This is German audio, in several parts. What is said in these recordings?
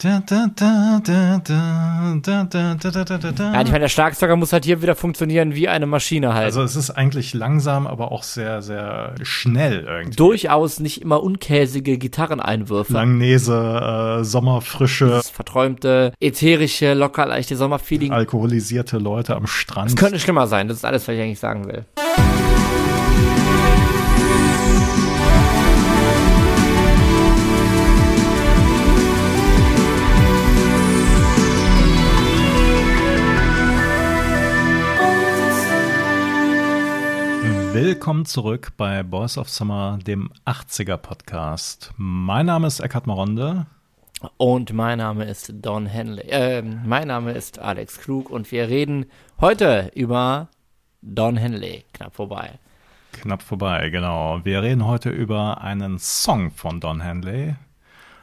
Da, da, da, da, da, da, da, da, da, da, da. Ja, ich meine, der Schlagzeuger muss halt hier wieder funktionieren wie eine Maschine halt. Also es ist eigentlich langsam, aber auch sehr, sehr schnell irgendwie. Durchaus nicht immer unkäsige Gitarreneinwürfe. Langnese, äh, Sommerfrische, Das verträumte, ätherische, locker leichte Sommerfeeling. alkoholisierte Leute am Strand. Es könnte schlimmer sein, das ist alles, was ich eigentlich sagen will. Willkommen zurück bei Boys of Summer, dem 80er Podcast. Mein Name ist Eckhard Maronde. Und mein Name ist Don Henley. Äh, mein Name ist Alex Klug und wir reden heute über Don Henley. Knapp vorbei. Knapp vorbei, genau. Wir reden heute über einen Song von Don Henley.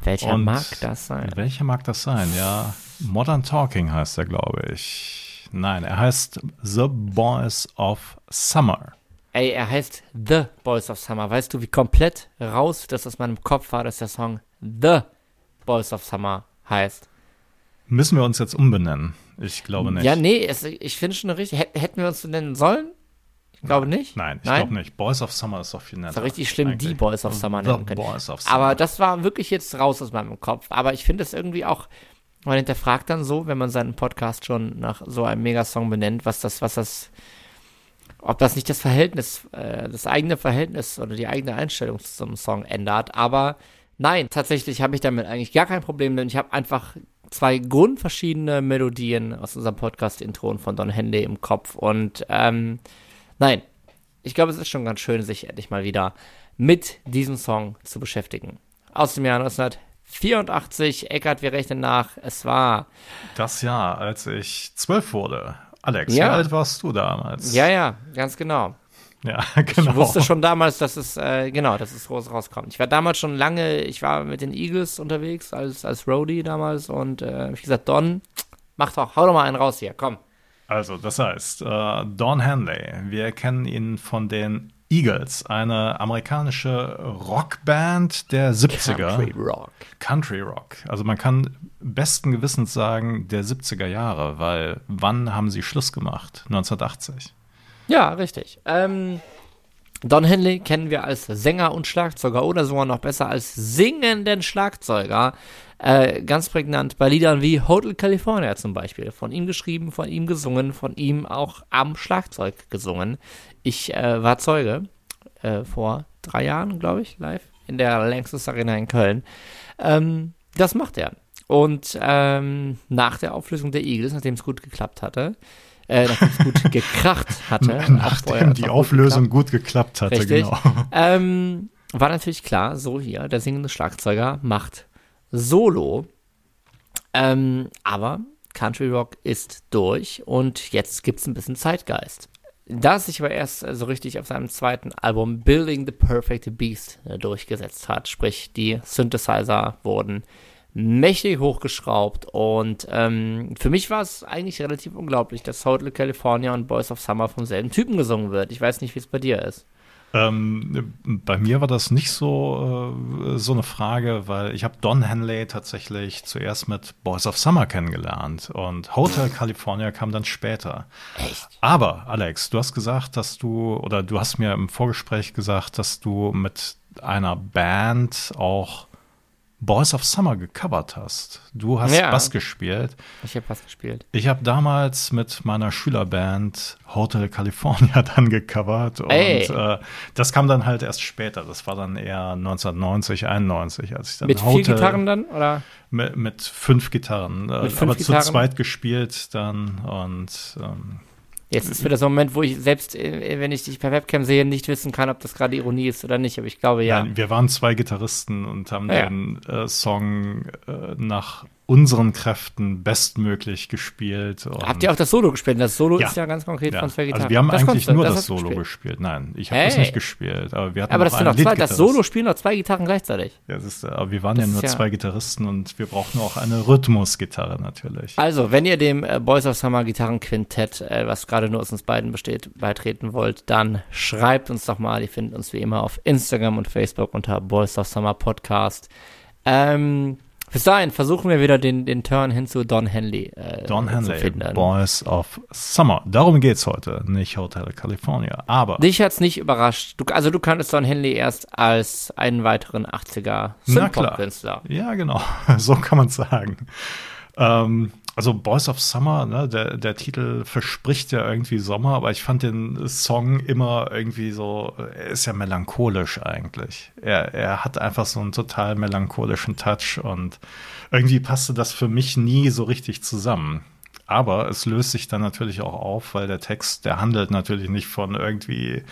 Welcher Und mag das sein? Welcher mag das sein? Ja, Modern Talking heißt er, glaube ich. Nein, er heißt The Boys of Summer. Ey, er heißt The Boys of Summer. Weißt du, wie komplett raus das aus meinem Kopf war, dass der Song The Boys of Summer heißt? Müssen wir uns jetzt umbenennen? Ich glaube nicht. Ja, nee, es, ich finde schon richtig. Hätt- Hätten wir uns so nennen sollen? Ich glaube nicht. Nein, ich glaube nicht. Boys of Summer ist doch viel netter. Das war richtig schlimm, eigentlich. die Boys of Summer The nennen können. Boys of Summer. Aber das war wirklich jetzt raus aus meinem Kopf. Aber ich finde es irgendwie auch, man hinterfragt dann so, wenn man seinen Podcast schon nach so einem Megasong benennt, was das, was das, ob das nicht das Verhältnis, äh, das eigene Verhältnis oder die eigene Einstellung zum Song ändert. Aber nein, tatsächlich habe ich damit eigentlich gar kein Problem, denn ich habe einfach zwei grundverschiedene Melodien aus unserem Podcast-Intro von Don Henley im Kopf. Und ähm, nein, ich glaube, es ist schon ganz schön, sich endlich mal wieder mit diesem Song zu beschäftigen. Aus dem Jahr 1984, Eckart, wir rechnen nach, es war, Das Jahr, als ich zwölf wurde. Alex, Ja. wie alt warst du damals? ja, ja, ganz genau. Ja, genau. Ich wusste schon damals, dass es, äh, genau, dass es groß rauskommt. Ich war damals schon lange, ich war mit den Eagles unterwegs, als, als Roadie damals und äh, ich gesagt, Don, mach doch, hau doch mal einen raus hier, komm. Also, das heißt, äh, Don Henley, wir kennen ihn von den Eagles, eine amerikanische Rockband der 70er. Country Rock. Country Rock. Also man kann besten Gewissens sagen, der 70er Jahre, weil wann haben sie Schluss gemacht? 1980. Ja, richtig. Ähm, Don Henley kennen wir als Sänger und Schlagzeuger oder sogar noch besser als singenden Schlagzeuger. Äh, ganz prägnant bei Liedern wie Hotel California zum Beispiel. Von ihm geschrieben, von ihm gesungen, von ihm auch am Schlagzeug gesungen. Ich äh, war Zeuge äh, vor drei Jahren, glaube ich, live in der Lanxess Arena in Köln. Ähm, das macht er. Und ähm, nach der Auflösung der Eagles, nachdem es gut geklappt hatte, äh, nachdem es gut gekracht hatte, Nachdem die auch gut Auflösung gut geklappt hatte, Richtig. genau. ähm, war natürlich klar, so hier, der singende Schlagzeuger macht Solo. Ähm, aber Country Rock ist durch und jetzt gibt es ein bisschen Zeitgeist. Da es sich aber erst äh, so richtig auf seinem zweiten Album Building the Perfect Beast äh, durchgesetzt hat, sprich die Synthesizer wurden mächtig hochgeschraubt und ähm, für mich war es eigentlich relativ unglaublich, dass Hotel California und Boys of Summer vom selben Typen gesungen wird. Ich weiß nicht, wie es bei dir ist. Ähm, bei mir war das nicht so, äh, so eine Frage, weil ich habe Don Henley tatsächlich zuerst mit Boys of Summer kennengelernt und Hotel California kam dann später. Echt? Aber Alex, du hast gesagt, dass du, oder du hast mir im Vorgespräch gesagt, dass du mit einer Band auch Boys of Summer gecovert hast. Du hast Ja. Bass gespielt. Ich habe was gespielt. Ich habe damals mit meiner Schülerband Hotel California dann gecovert und äh, das kam dann halt erst später. Das war dann eher 1990, 91, als ich dann Mit vier Hotel Gitarren dann? Oder? mit, mit fünf Gitarren, äh, Mit fünf aber Gitarren? zu zweit gespielt dann und ähm, Jetzt ist wieder so ein Moment, wo ich selbst, äh, wenn ich dich per Webcam sehe, nicht wissen kann, ob das gerade Ironie ist oder nicht. Aber ich glaube ja. Nein, wir waren zwei Gitarristen und haben Ja. den äh, Song äh, nach unseren Kräften bestmöglich gespielt. Habt ihr auch das Solo gespielt? Das Solo Ja. ist ja ganz konkret ja. von zwei Gitarren. Also wir haben das eigentlich nur das das, Solo gespielt. gespielt. Nein, ich habe das Hey. nicht gespielt. Aber wir hatten Aber das noch sind zwei, das. Solo spielen doch zwei Gitarren gleichzeitig. Ja, das ist, äh, aber wir waren Das ja nur zwei Gitarristen und wir brauchten auch eine Rhythmusgitarre natürlich. Also, wenn ihr dem äh, Boys of Summer Gitarrenquintett, äh, was gerade nur aus uns beiden besteht, beitreten wollt, dann schreibt uns doch mal. Ihr findet uns wie immer auf Instagram und Facebook unter Boys of Summer Podcast. Ähm, Bis dahin versuchen wir wieder den, den Turn hin zu Don Henley äh, Don Henley, zu finden. Boys of Summer. Darum geht's heute, nicht Hotel California. Aber. Dich hat's nicht überrascht. Du, also du kanntest Don Henley erst als einen weiteren 80er Synthpop-Künstler. Ja, genau. So kann man sagen. Ähm, also Boys of Summer, ne, der, der Titel verspricht ja irgendwie Sommer, aber ich fand den Song immer irgendwie so, er ist ja melancholisch eigentlich. Er, er hat einfach so einen total melancholischen Touch und irgendwie passte das für mich nie so richtig zusammen. Aber es löst sich dann natürlich auch auf, weil der Text, der handelt natürlich nicht von irgendwie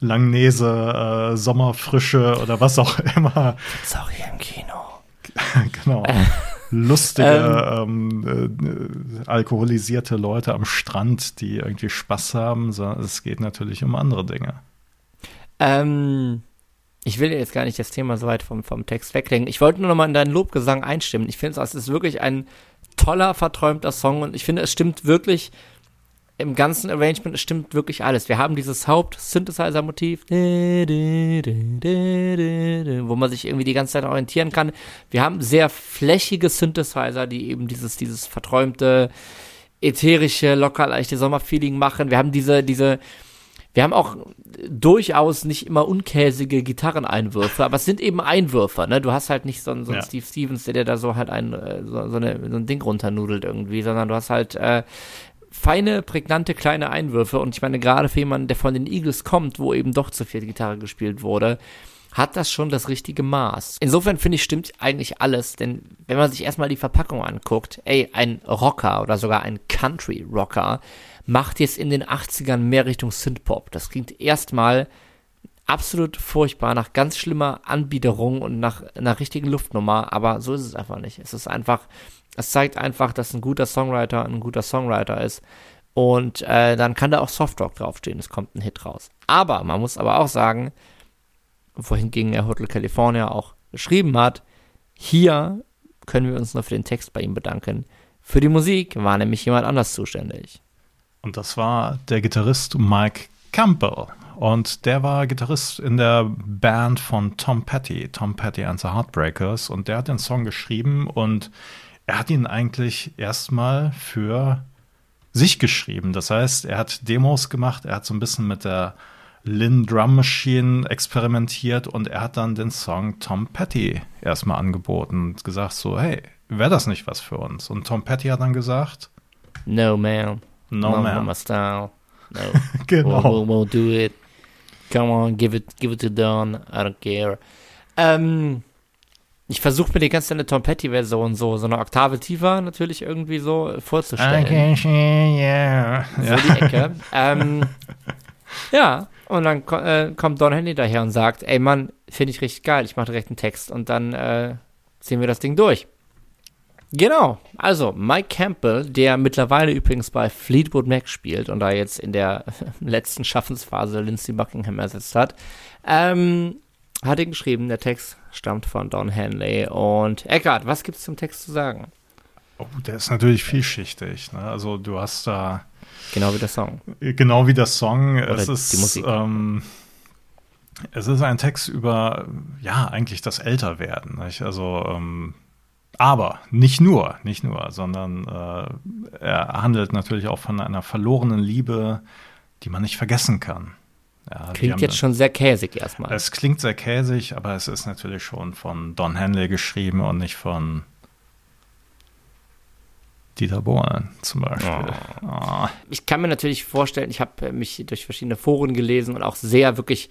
Langnese, äh, Sommerfrische oder was auch immer. Sorry im Kino. genau. lustige, ähm, ähm, äh, alkoholisierte Leute am Strand, die irgendwie Spaß haben, sondern es geht natürlich um andere Dinge. Ähm, ich will jetzt gar nicht das Thema so weit vom, vom Text weglenken. Ich wollte nur noch mal in deinen Lobgesang einstimmen. Ich finde, es ist wirklich ein toller, verträumter Song und ich finde, es stimmt wirklich im ganzen Arrangement stimmt wirklich alles. Wir haben dieses Haupt-Synthesizer-Motiv, wo man sich irgendwie die ganze Zeit orientieren kann. Wir haben sehr flächige Synthesizer, die eben dieses, dieses verträumte, ätherische, locker leichte Sommerfeeling machen. Wir haben diese, diese, wir haben auch durchaus nicht immer unkäsige Gitarreneinwürfe, aber es sind eben Einwürfe, ne? Du hast halt nicht so, so einen ja. Steve Stevens, der dir da so halt ein, äh, so, so, eine, so ein Ding runternudelt irgendwie, sondern du hast halt äh, feine, prägnante kleine Einwürfe. Und ich meine, gerade für jemanden, der von den Eagles kommt, wo eben doch zu viel Gitarre gespielt wurde, hat das schon das richtige Maß. Insofern finde ich, stimmt eigentlich alles, denn wenn man sich erstmal die Verpackung anguckt, ey, ein Rocker oder sogar ein Country Rocker macht jetzt in den 80ern mehr Richtung Synthpop. Das klingt erstmal absolut furchtbar, nach ganz schlimmer Anbiederung und nach einer richtigen Luftnummer, aber so ist es einfach nicht. Es ist einfach es zeigt einfach, dass ein guter Songwriter ein guter Songwriter ist. Und äh, dann kann da auch Softrock draufstehen. Es kommt ein Hit raus. Aber man muss aber auch sagen, wohingegen er Hotel California auch geschrieben hat, hier können wir uns nur für den Text bei ihm bedanken. Für die Musik war nämlich jemand anders zuständig. Und das war der Gitarrist Mike Campbell. Und der war Gitarrist in der Band von Tom Petty, Tom Petty and the Heartbreakers. Und der hat den Song geschrieben und er hat ihn eigentlich erstmal für sich geschrieben. Das heißt, er hat Demos gemacht, er hat so ein bisschen mit der Lin Drum Machine experimentiert und er hat dann den Song Tom Petty erstmal angeboten und gesagt so, hey, wäre das nicht was für uns? Und Tom Petty hat dann gesagt, No man, no, no man, my style, no, genau, we'll, we'll, we'll, do it. Come on, give it, give it to Don, I don't care. Ähm, ich versuche mir die ganze eine Tom Petty-Version so, so eine Oktave tiefer natürlich irgendwie so vorzustellen. Okay, yeah. So ja. die Ecke. ähm, ja, und dann äh, kommt Don Henley daher und sagt, ey Mann, finde ich richtig geil, ich mache direkt einen Text und dann äh, ziehen wir das Ding durch. Genau, also Mike Campbell, der mittlerweile übrigens bei Fleetwood Mac spielt und da jetzt in der letzten Schaffensphase Lindsey Buckingham ersetzt hat, ähm, hat ihn geschrieben. Der Text stammt von Don Henley. Und Eckart, was gibt es zum Text zu sagen? Oh, der ist natürlich vielschichtig. Ne? Also du hast da genau wie der Song. Genau wie der Song. Oder es ist die Musik. Ähm, es ist ein Text über ja eigentlich das Älterwerden. Nicht? Also ähm, aber nicht nur, nicht nur, sondern äh, er handelt natürlich auch von einer verlorenen Liebe, die man nicht vergessen kann. Ja, klingt jetzt schon sehr käsig erstmal. Es klingt sehr käsig, aber es ist natürlich schon von Don Henley geschrieben und nicht von Dieter Bohlen zum Beispiel. Oh. Oh. Ich kann mir natürlich vorstellen, ich habe mich durch verschiedene Foren gelesen und auch sehr wirklich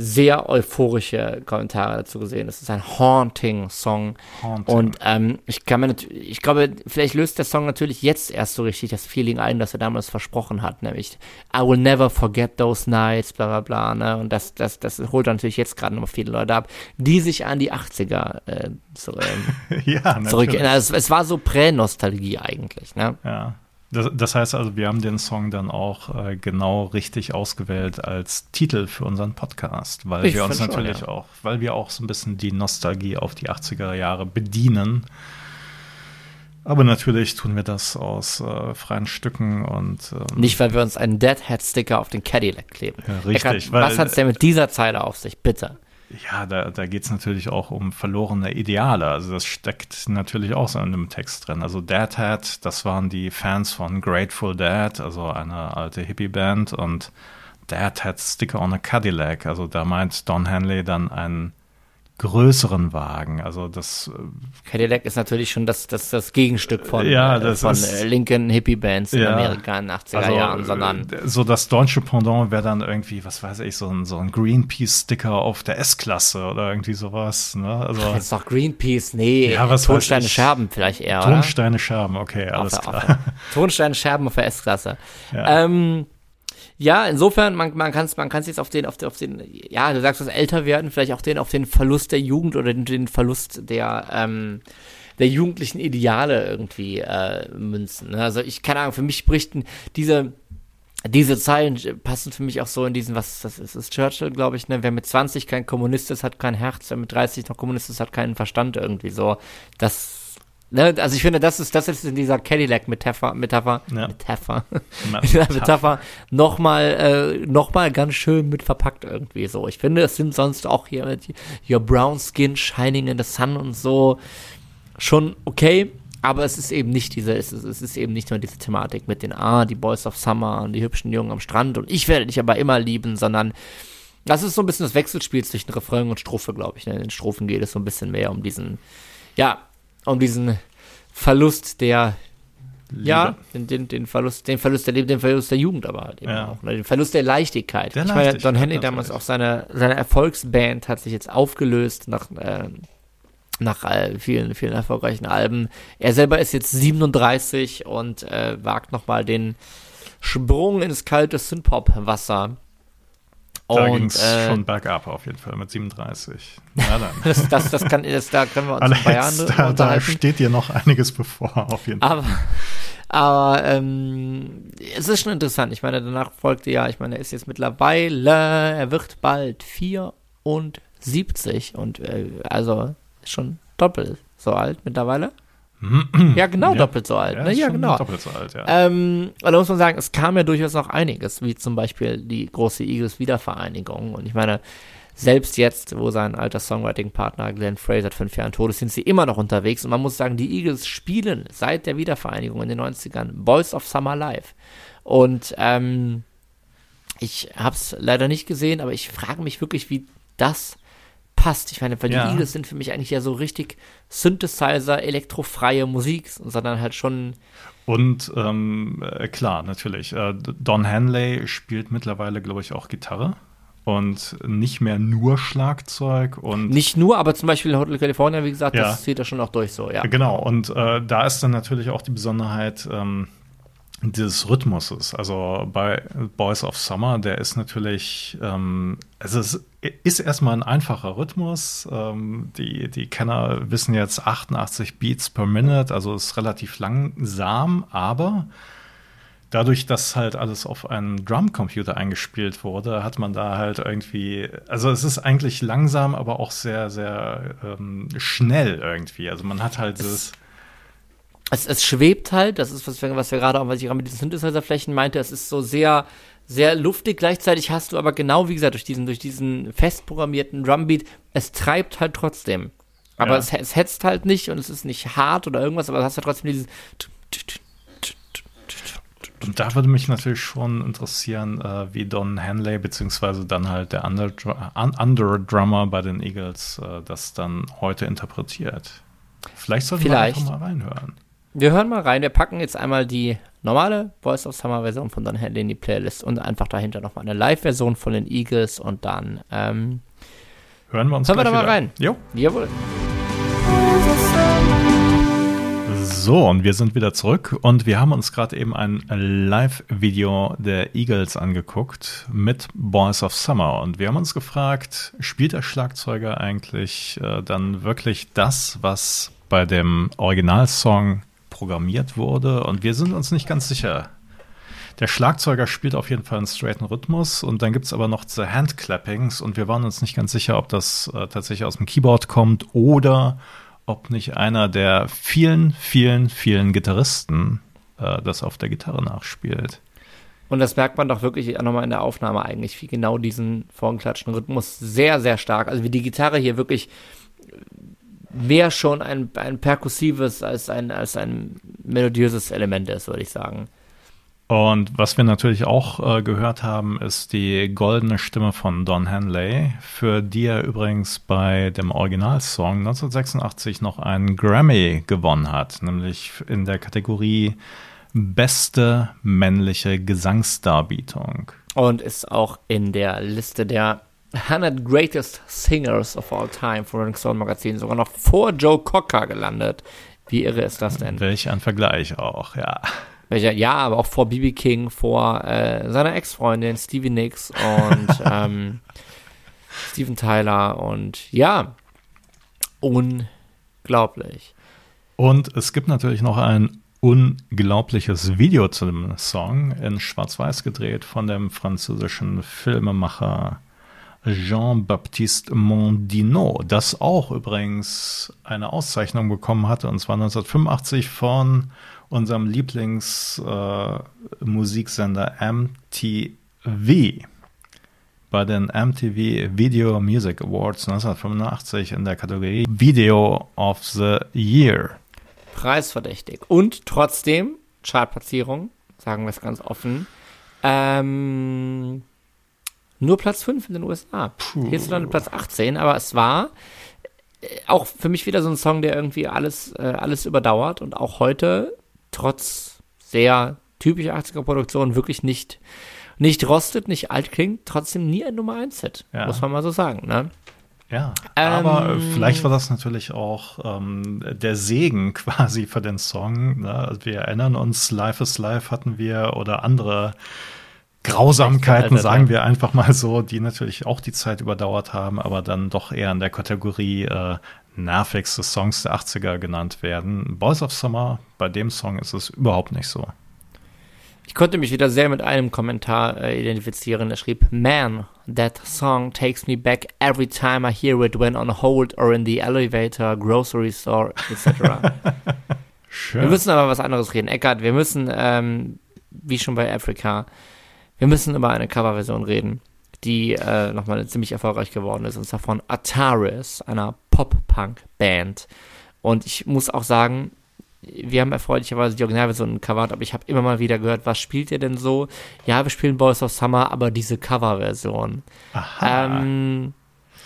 sehr euphorische Kommentare dazu gesehen. Es ist ein haunting Song. Haunting. Und ähm, ich kann mir natürlich, ich glaube, vielleicht löst der Song natürlich jetzt erst so richtig das Feeling ein, das er damals versprochen hat, nämlich I will never forget those nights, bla bla bla. Ne? Und das, das, das holt natürlich jetzt gerade noch viele Leute ab, die sich an die 80er äh, zu, ähm, ja, zurückerinnern. Also es, es war so Prä-Nostalgie eigentlich. Ne? Ja. Das, das, heißt also, wir haben den Song dann auch äh, genau richtig ausgewählt als Titel für unseren Podcast, weil ich wir uns natürlich schon, ja. auch, weil wir auch so ein bisschen die Nostalgie auf die 80er Jahre bedienen. Aber natürlich tun wir das aus äh, freien Stücken und ähm, nicht, weil wir uns einen Deadhead-Sticker auf den Cadillac kleben. Ja, richtig. Eckart, was hat es denn mit dieser Zeile auf sich, bitte? Ja, da, da geht es natürlich auch um verlorene Ideale. Also das steckt natürlich auch so in einem Text drin. Also Dead Hat, das waren die Fans von Grateful Dead, also eine alte Hippie-Band und Dead Hat Sticker on a Cadillac. Also da meint Don Henley dann einen größeren Wagen. Also das äh, Cadillac ist natürlich schon das, das, das Gegenstück von, ja, äh, das von ist, äh, linken Hippie-Bands in ja, Amerika in den 80er also, Jahren, sondern so das deutsche Pendant wäre dann irgendwie, was weiß ich, so ein, so ein Greenpeace-Sticker auf der S-Klasse oder irgendwie sowas. Ne? Also, Ach, jetzt doch Greenpeace, nee, ja, was Tonsteine Scherben vielleicht eher. Tonsteine Scherben, okay, alles auf, klar. Auf, Tonsteine Scherben auf der S-Klasse. Ja. Ähm, ja, insofern, man, man kann es man kann's jetzt auf den, auf den, auf den, ja, du sagst das älter werden, vielleicht auch den, auf den Verlust der Jugend oder den, den Verlust der, ähm, der jugendlichen Ideale irgendwie äh, münzen. Ne? Also ich keine Ahnung, für mich spricht diese, diese Zeilen passen für mich auch so in diesen, was das ist, ist Churchill, glaube ich, ne? Wer mit 20 kein Kommunist ist, hat kein Herz, wer mit 30 noch Kommunist ist, hat keinen Verstand irgendwie so. Das Ne, also ich finde, das ist, das ist in dieser Cadillac-Metapher, Metapher, ja. Metapher, Metapher, Metapher nochmal, äh, noch ganz schön mit verpackt irgendwie so. Ich finde, es sind sonst auch hier mit Your Brown Skin Shining in the Sun und so schon okay, aber es ist eben nicht diese, es ist, es ist eben nicht nur diese Thematik mit den, ah, die Boys of Summer und die hübschen Jungen am Strand und ich werde dich aber immer lieben, sondern das ist so ein bisschen das Wechselspiel zwischen Refrain und Strophe, glaube ich. Ne? In den Strophen geht es so ein bisschen mehr um diesen, ja, um diesen Verlust der Liebe. Ja, den, den, Verlust, den Verlust der Liebe, den Verlust der Jugend aber halt eben ja. auch. Ne? Den Verlust der Leichtigkeit. Der ich meine, Don Henley damals auch seine, seine Erfolgsband hat sich jetzt aufgelöst nach, äh, nach äh, vielen, vielen erfolgreichen Alben. Er selber ist jetzt 37 und äh, wagt nochmal den Sprung ins kalte Synthpop-Wasser. Da ging es äh, schon bergab auf jeden Fall mit 37. Na dann. das, das, das kann, das, da können wir uns Alex, Jahre da, da steht dir noch einiges bevor, auf jeden Fall. Aber, aber ähm, es ist schon interessant. Ich meine, danach folgte ja, ich meine, er ist jetzt mittlerweile, er wird bald 74 und äh, also schon doppelt so alt mittlerweile. Ja, genau, ja. doppelt so alt. Ja, ne? ja genau. Doppelt so alt, ja. Ähm, und da muss man sagen, es kam ja durchaus noch einiges, wie zum Beispiel die große Eagles-Wiedervereinigung. Und ich meine, selbst jetzt, wo sein alter Songwriting-Partner Glenn Fraser seit fünf Jahren tot ist, sind sie immer noch unterwegs. Und man muss sagen, die Eagles spielen seit der Wiedervereinigung in den 90ern Boys of Summer Live. Und ähm, ich habe es leider nicht gesehen, aber ich frage mich wirklich, wie das passt. Ich meine, weil ja. die Eagles sind für mich eigentlich ja so richtig Synthesizer, elektrofreie Musik, sondern halt schon. Und ähm, äh, klar, natürlich. Äh, Don Henley spielt mittlerweile, glaube ich, auch Gitarre und nicht mehr nur Schlagzeug und nicht nur, aber zum Beispiel in Hotel California, wie gesagt, ja. das zieht er schon auch durch so, ja. Genau, und äh, da ist dann natürlich auch die Besonderheit, ähm, dieses Rhythmuses. Also bei Boys of Summer, der ist natürlich, ähm, also es ist erstmal ein einfacher Rhythmus. Ähm, die, die Kenner wissen jetzt 88 Beats per Minute, also ist relativ langsam, aber dadurch, dass halt alles auf einen Drumcomputer eingespielt wurde, hat man da halt irgendwie, also es ist eigentlich langsam, aber auch sehr, sehr ähm, schnell irgendwie. Also man hat halt dieses es, es schwebt halt, das ist, was wir, was wir gerade auch, was ich gerade mit diesen Synthesizer-Flächen meinte, es ist so sehr, sehr luftig. Gleichzeitig hast du aber genau, wie gesagt, durch diesen, durch diesen festprogrammierten Drumbeat, es treibt halt trotzdem. Aber ja. es, es hetzt halt nicht und es ist nicht hart oder irgendwas, aber du hast halt trotzdem dieses. Und da würde mich natürlich schon interessieren, äh, wie Don Henley, beziehungsweise dann halt der Under-Drummer bei den Eagles, äh, das dann heute interpretiert. Vielleicht sollten wir einfach mal reinhören. Wir hören mal rein. Wir packen jetzt einmal die normale Voice of Summer Version von Don Henley in die Playlist und einfach dahinter nochmal eine Live-Version von den Eagles und dann ähm, hören wir uns hören wir da mal rein. Jo. Jawohl. So, und wir sind wieder zurück und wir haben uns gerade eben ein Live-Video der Eagles angeguckt mit Boys of Summer und wir haben uns gefragt, spielt der Schlagzeuger eigentlich äh, dann wirklich das, was bei dem Originalsong programmiert wurde und wir sind uns nicht ganz sicher. Der Schlagzeuger spielt auf jeden Fall einen straighten Rhythmus und dann gibt es aber noch The Handclappings und wir waren uns nicht ganz sicher, ob das äh, tatsächlich aus dem Keyboard kommt oder ob nicht einer der vielen, vielen, vielen Gitarristen äh, das auf der Gitarre nachspielt. Und das merkt man doch wirklich auch nochmal in der Aufnahme eigentlich, wie genau diesen vorgeklatschten Rhythmus sehr, sehr stark, also wie die Gitarre hier wirklich mehr schon ein, ein perkussives als ein, als ein melodiöses Element ist, würde ich sagen. Und was wir natürlich auch äh, gehört haben, ist die goldene Stimme von Don Henley, für die er übrigens bei dem Originalsong 1986 noch einen Grammy gewonnen hat, nämlich in der Kategorie Beste männliche Gesangsdarbietung. Und ist auch in der Liste der 100 Greatest Singers of All Time von Rolling Stone Magazin sogar noch vor Joe Cocker gelandet. Wie irre ist das denn? Welch ein Vergleich auch, ja. Welcher, ja, aber auch vor BB King, vor äh, seiner Ex-Freundin Stevie Nicks und ähm, Steven Tyler und ja, unglaublich. Und es gibt natürlich noch ein unglaubliches Video zu dem Song in Schwarz-Weiß gedreht von dem französischen Filmemacher Jean-Baptiste Mondino, das auch übrigens eine Auszeichnung bekommen hatte, und zwar 1985 von unserem Lieblingsmusiksender äh, MTV bei den MTV Video Music Awards 1985 in der Kategorie Video of the Year. Preisverdächtig. Und trotzdem, Chartplatzierung, sagen wir es ganz offen, ähm, nur Platz 5 in den USA. Puh. Hierzulande Platz 18, aber es war äh, auch für mich wieder so ein Song, der irgendwie alles, äh, alles überdauert und auch heute trotz sehr typischer 80er-Produktion wirklich nicht, nicht rostet, nicht alt klingt, trotzdem nie ein Nummer 1-Hit, ja. muss man mal so sagen. Ne? Ja, aber ähm, vielleicht war das natürlich auch ähm, der Segen quasi für den Song. Ne? Also wir erinnern uns, Life is Life hatten wir oder andere Grausamkeiten, sagen wir einfach mal so, die natürlich auch die Zeit überdauert haben, aber dann doch eher in der Kategorie äh, nervigste Songs der 80er genannt werden. Boys of Summer, bei dem Song ist es überhaupt nicht so. Ich konnte mich wieder sehr mit einem Kommentar äh, identifizieren. Er schrieb, Man, that song takes me back every time I hear it when on hold or in the elevator, grocery store, etc. Schön. Wir müssen aber was anderes reden. Eckart, wir müssen, ähm, wie schon bei Africa, wir müssen über eine Coverversion reden, die äh, nochmal ziemlich erfolgreich geworden ist, und zwar von Ataris, einer Pop-Punk-Band. Und ich muss auch sagen, wir haben erfreulicherweise die Originalversion gecovert, aber ich habe immer mal wieder gehört, was spielt ihr denn so? Ja, wir spielen Boys of Summer, aber diese Coverversion. Ähm,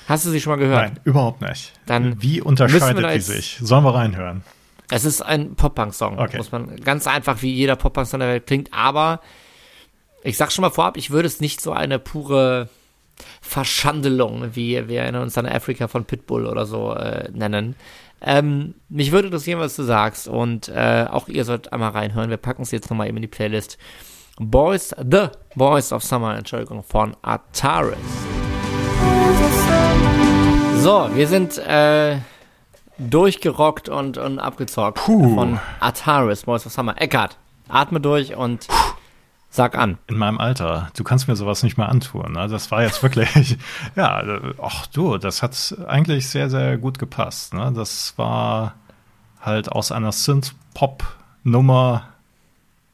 hast du sie schon mal gehört? Nein, überhaupt nicht. Dann Wie unterscheidet die sich? Sollen wir reinhören? Es ist ein Pop-Punk-Song, okay. muss man ganz einfach wie jeder Pop-Punk-Song der Welt klingt, aber ich sag schon mal vorab, ich würde es nicht so eine pure Verschandelung, wie wir erinnern uns an Afrika von Pitbull oder so äh, nennen. Ähm, mich würde interessieren, was du sagst und äh, auch ihr sollt einmal reinhören. Wir packen es jetzt nochmal eben in die Playlist. Boys, The Boys of Summer, Entschuldigung, von Ataris. So, wir sind äh, durchgerockt und, und abgezockt Puh. von Ataris, Boys of Summer. Eckart, atme durch und Puh. Sag an. In meinem Alter. Du kannst mir sowas nicht mehr antun. Ne? Das war jetzt wirklich, ja, ach du, das hat eigentlich sehr, sehr gut gepasst. Ne? Das war halt aus einer Synth-Pop-Nummer,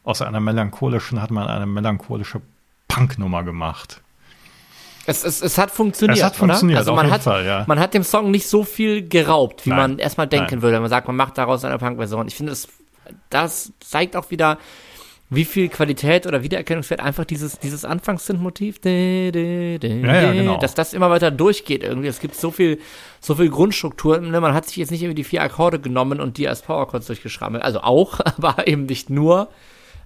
aus einer melancholischen, hat man eine melancholische Punk-Nummer gemacht. Es, es, es hat funktioniert. Es hat funktioniert, also man hat, Fall, ja. Man hat dem Song nicht so viel geraubt, wie Nein. man erstmal denken Nein. würde, man sagt, man macht daraus eine Punk-Version. Ich finde, das, das zeigt auch wieder, wie viel Qualität oder Wiedererkennungswert einfach dieses, dieses Anfangs-Synth-Motiv, ja, ja, genau. dass das immer weiter durchgeht irgendwie. Es gibt so viel, so viel Grundstruktur. Ne? Man hat sich jetzt nicht irgendwie die vier Akkorde genommen und die als Powerchords durchgeschrammelt. Also auch, aber eben nicht nur.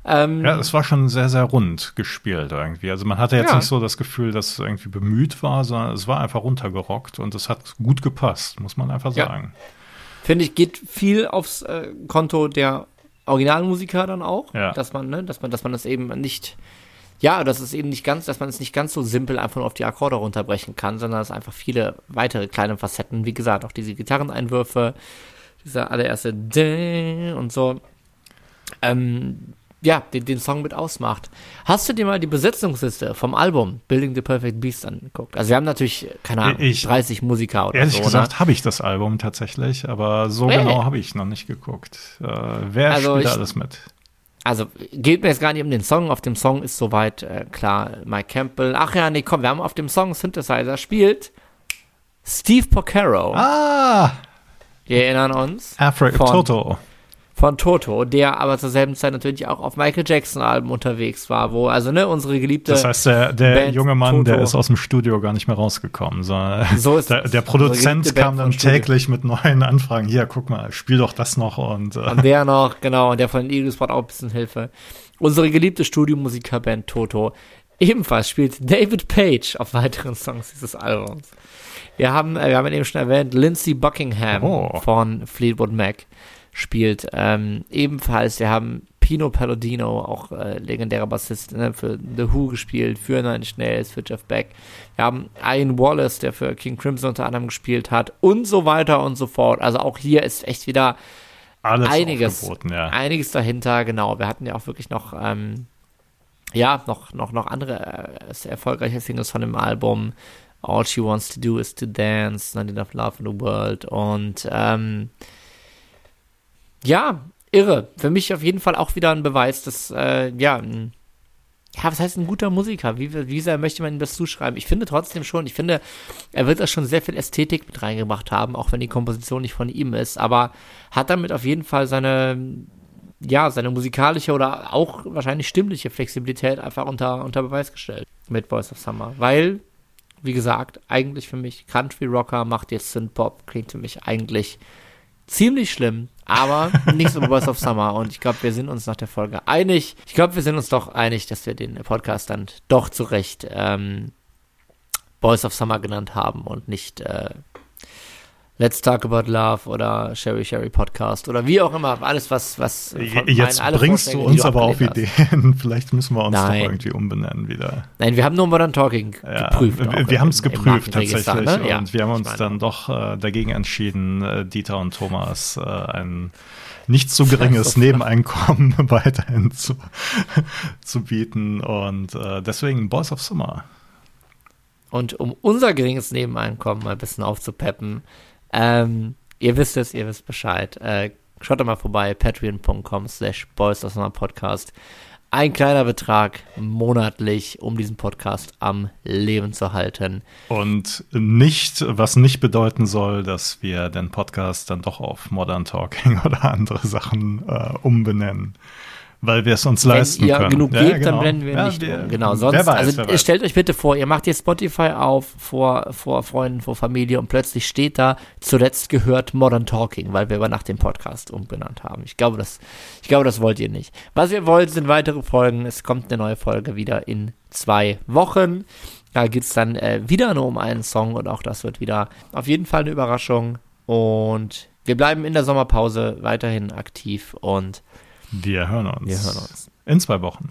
Ähm, ja, es war schon sehr, sehr rund gespielt irgendwie. Also man hatte jetzt ja. nicht so das Gefühl, dass es irgendwie bemüht war, sondern es war einfach runtergerockt und es hat gut gepasst, muss man einfach sagen. Finde ich, geht viel aufs äh, Konto der Originalmusiker dann auch, ja. dass man, ne, dass man, dass man das eben nicht, ja, dass es eben nicht ganz, dass man es nicht ganz so simpel einfach nur auf die Akkorde runterbrechen kann, sondern es einfach viele weitere kleine Facetten, wie gesagt, auch diese Gitarreneinwürfe, dieser allererste und so, ähm, ja, den, den Song mit ausmacht. Hast du dir mal die Besetzungsliste vom Album Building the Perfect Beast angeguckt? Also wir haben natürlich, keine Ahnung, ich, 30 Musiker oder ehrlich so. Ehrlich gesagt ne? habe ich das Album tatsächlich, aber so hey. genau habe ich noch nicht geguckt. Äh, wer also spielt ich, alles mit? also geht mir jetzt gar nicht um den Song. Auf dem Song ist soweit äh, klar Mike Campbell. Ach ja, nee, komm, wir haben auf dem Song Synthesizer spielt Steve Porcaro. Ah! Wir erinnern uns. Afro Toto. Von Toto, der aber zur selben Zeit natürlich auch auf Michael Jackson-Alben unterwegs war, wo, also, ne, unsere geliebte. Das heißt, der, der Band junge Mann, Toto. der ist aus dem Studio gar nicht mehr rausgekommen. sondern So ist der, der Produzent kam dann täglich mit neuen Anfragen. Hier, guck mal, spiel doch das noch. Und, äh, Und der noch, genau, und der von Eagles braucht auch ein bisschen Hilfe. Unsere geliebte Studiomusikerband Toto. Ebenfalls spielt David Page auf weiteren Songs dieses Albums. Wir haben, äh, wir haben ihn eben schon erwähnt, Lindsey Buckingham Oh. von Fleetwood Mac spielt ähm, ebenfalls. Wir haben Pino Palladino, auch äh, legendärer Bassist, ne, für The Who gespielt, für Nine Inch Nails, für Jeff Beck. Wir haben Ian Wallace, der für King Crimson unter anderem gespielt hat und so weiter und so fort. Also auch hier ist echt wieder alles einiges, ja. einiges dahinter, genau. Wir hatten ja auch wirklich noch, ähm, ja, noch, noch, noch andere äh, erfolgreiche Singles von dem Album. All She Wants to Do Is to Dance, Not Enough Love in the World und ähm, ja, irre. Für mich auf jeden Fall auch wieder ein Beweis, dass, äh, ja, ein, ja, was heißt ein guter Musiker? Wie, wie sehr möchte man ihm das zuschreiben? Ich finde trotzdem schon, ich finde, er wird da schon sehr viel Ästhetik mit reingebracht haben, auch wenn die Komposition nicht von ihm ist, aber hat damit auf jeden Fall seine, ja, seine musikalische oder auch wahrscheinlich stimmliche Flexibilität einfach unter, unter Beweis gestellt mit Boys of Summer. Weil, wie gesagt, eigentlich für mich Country Rocker macht jetzt Synth-Pop, klingt für mich eigentlich ziemlich schlimm, aber nicht so Boys of Summer. Und ich glaube, wir sind uns nach der Folge einig. Ich glaube, wir sind uns doch einig, dass wir den Podcast dann doch zu Recht ähm, Boys of Summer genannt haben und nicht äh, Let's Talk About Love oder Sherry Sherry Podcast oder wie auch immer. Alles, was. was von Jetzt meinen- bringst du Vorschläge, uns aber auf hast. Ideen. Vielleicht müssen wir uns Nein. doch irgendwie umbenennen wieder. Nein, wir haben nur Modern Talking Ja, geprüft. wir wir haben es geprüft tatsächlich ne? Ja, und wir haben uns meine, dann doch äh, dagegen entschieden, äh, Dieter und Thomas äh, ein nicht so geringes Nebeneinkommen weiterhin zu, zu bieten und äh, deswegen Boys of Summer. Und um unser geringes Nebeneinkommen mal ein bisschen aufzupeppen, ähm, ihr wisst es, ihr wisst Bescheid. Äh, schaut doch mal vorbei, patreon.com slash Podcast. Ein kleiner Betrag monatlich, um diesen Podcast am Leben zu halten. Und nicht, was nicht bedeuten soll, dass wir den Podcast dann doch auf Modern Talking oder andere Sachen äh, umbenennen. Weil wir es uns leisten Wenn ihr können. genug Ja, gebt, genau. dann blenden wir Ja, nicht wir- um. Genau, wer sonst, weiß, also stellt euch bitte vor, ihr macht jetzt Spotify auf vor, vor Freunden, vor Familie und plötzlich steht da, zuletzt gehört Modern Talking, weil wir über nach dem Podcast umbenannt haben. Ich glaube, das, ich glaube, das wollt ihr nicht. Was ihr wollt, sind weitere Folgen. Es kommt eine neue Folge wieder in zwei Wochen. Da geht's dann äh, wieder nur um einen Song und auch das wird wieder auf jeden Fall eine Überraschung. Und wir bleiben in der Sommerpause weiterhin aktiv und Wir hören uns. wir hören uns. In zwei Wochen.